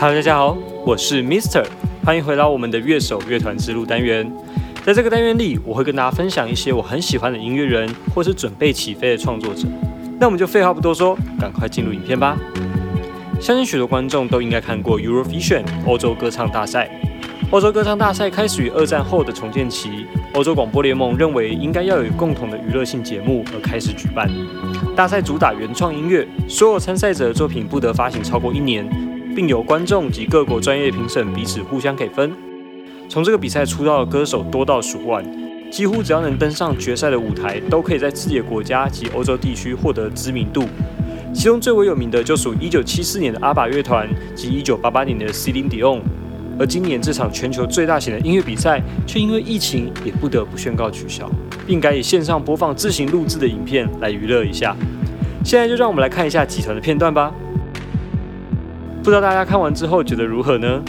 Hello，大家好，我是 Mister，欢迎回到我们的乐手乐团之路单元。在这个单元里，我会跟大家分享一些我很喜欢的音乐人，或是准备起飞的创作者。那我们就废话不多说，赶快进入影片吧。相信许多观众都应该看过 Eurovision 欧洲歌唱大赛。欧洲歌唱大赛开始于二战后的重建期，欧洲广播联盟认为应该要有共同的娱乐性节目而开始举办。大赛主打原创音乐，所有参赛者的作品不得发行超过一年，并由观众及各国专业评审彼此互相给分。从这个比赛出道的歌手多到数万，几乎只要能登上决赛的舞台，都可以在自己的国家及欧洲地区获得知名度。其中最为有名的就属1974年的阿爸乐团及1988年的 Celine Dion。而今年这场全球最大型的音乐比赛，却因为疫情也不得不宣告取消，并改以线上播放自行录制的影片来娱乐一下。现在就让我们来看一下几团的片段吧。不知道大家看完之后觉得如何呢？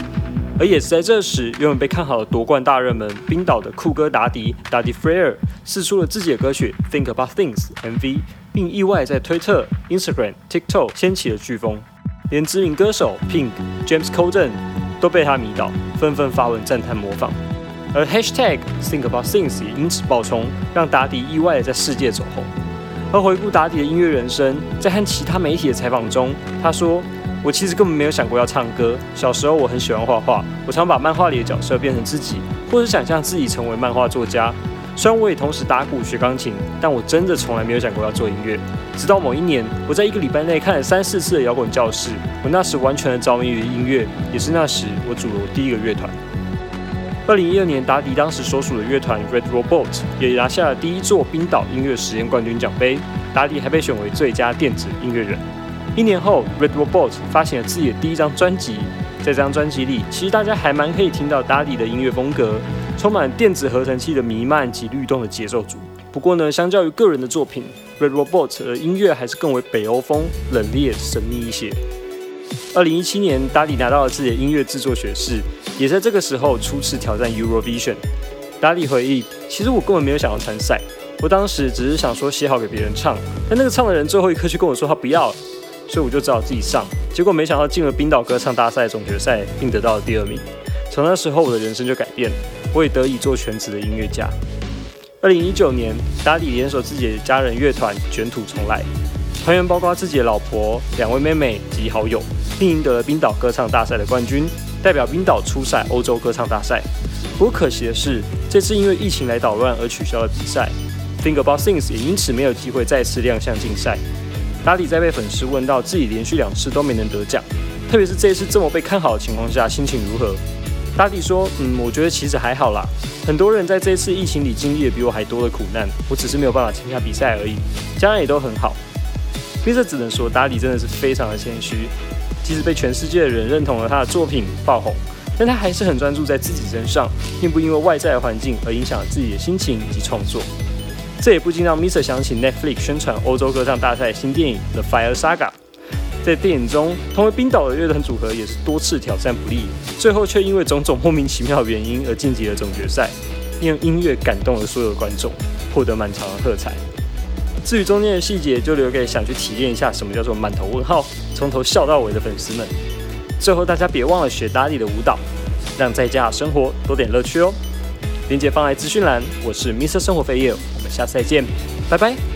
而也是在这时，原本被看好的夺冠大热门冰岛的酷哥达迪达迪 Freer 试出了自己的歌曲《Think About Things》MV，并意外在推特、Instagram、TikTok 掀起了飓风，连知名歌手 Pink、James Corden。都被他迷倒，纷纷发文赞叹模仿，而 Hashtag Think About Things 也因此爆冲，让达迪意外的在世界走红。而回顾达迪的音乐人生，在和其他媒体的采访中，他说：“我其实根本没有想过要唱歌。小时候我很喜欢画画，我常把漫画里的角色变成自己，或者想象自己成为漫画作家。”虽然我也同时打鼓学钢琴，但我真的从来没有想过要做音乐。直到某一年，我在一个礼拜内看了三四次的摇滚教室，我那时完全的着迷于音乐，也是那时我组了我第一个乐团。二零一二年，达迪当时所属的乐团 Red Robot 也拿下了第一座冰岛音乐实验冠军奖杯，达迪还被选为最佳电子音乐人。一年后，Red Robot 发行了自己的第一张专辑。在这张专辑里，其实大家还蛮可以听到 Daddy 的音乐风格，充满电子合成器的弥漫及律动的节奏组。不过呢，相较于个人的作品，Red Robot 的音乐还是更为北欧风、冷冽、神秘一些。二零一七年，Daddy 拿到了自己的音乐制作学士，也在这个时候初次挑战 Eurovision。Daddy 回忆：“其实我根本没有想要参赛，我当时只是想说写好给别人唱，但那个唱的人最后一刻却跟我说他不要了。”所以我就只好自己上，结果没想到进了冰岛歌唱大赛总决赛，并得到了第二名。从那时候，我的人生就改变了，我也得以做全职的音乐家。二零一九年，达里联手自己的家人乐团卷土重来，团员包括自己的老婆、两位妹妹及好友，并赢得了冰岛歌唱大赛的冠军，代表冰岛出赛欧洲歌唱大赛。不过可惜的是，这次因为疫情来捣乱而取消了比赛，Think About Things 也因此没有机会再次亮相竞赛。达里在被粉丝问到自己连续两次都没能得奖，特别是这一次这么被看好的情况下，心情如何？达里说：“嗯，我觉得其实还好啦。很多人在这一次疫情里经历了比我还多的苦难，我只是没有办法参加比赛而已。家人也都很好。”因此只能说达里真的是非常的谦虚，即使被全世界的人认同了他的作品爆红，但他还是很专注在自己身上，并不因为外在的环境而影响了自己的心情以及创作。这也不禁让 Mister 想起 Netflix 宣传欧洲歌唱大赛新电影《The Fire Saga》。在电影中，同为冰岛的乐团组合也是多次挑战不利，最后却因为种种莫名其妙的原因而晋级了总决赛，用音乐感动了所有的观众，获得满场的喝彩。至于中间的细节，就留给想去体验一下什么叫做满头问号、从头笑到尾的粉丝们。最后，大家别忘了学达利的舞蹈，让在家生活多点乐趣哦。链接放在资讯栏。我是 Mr 生活飞叶。下次再见，拜拜。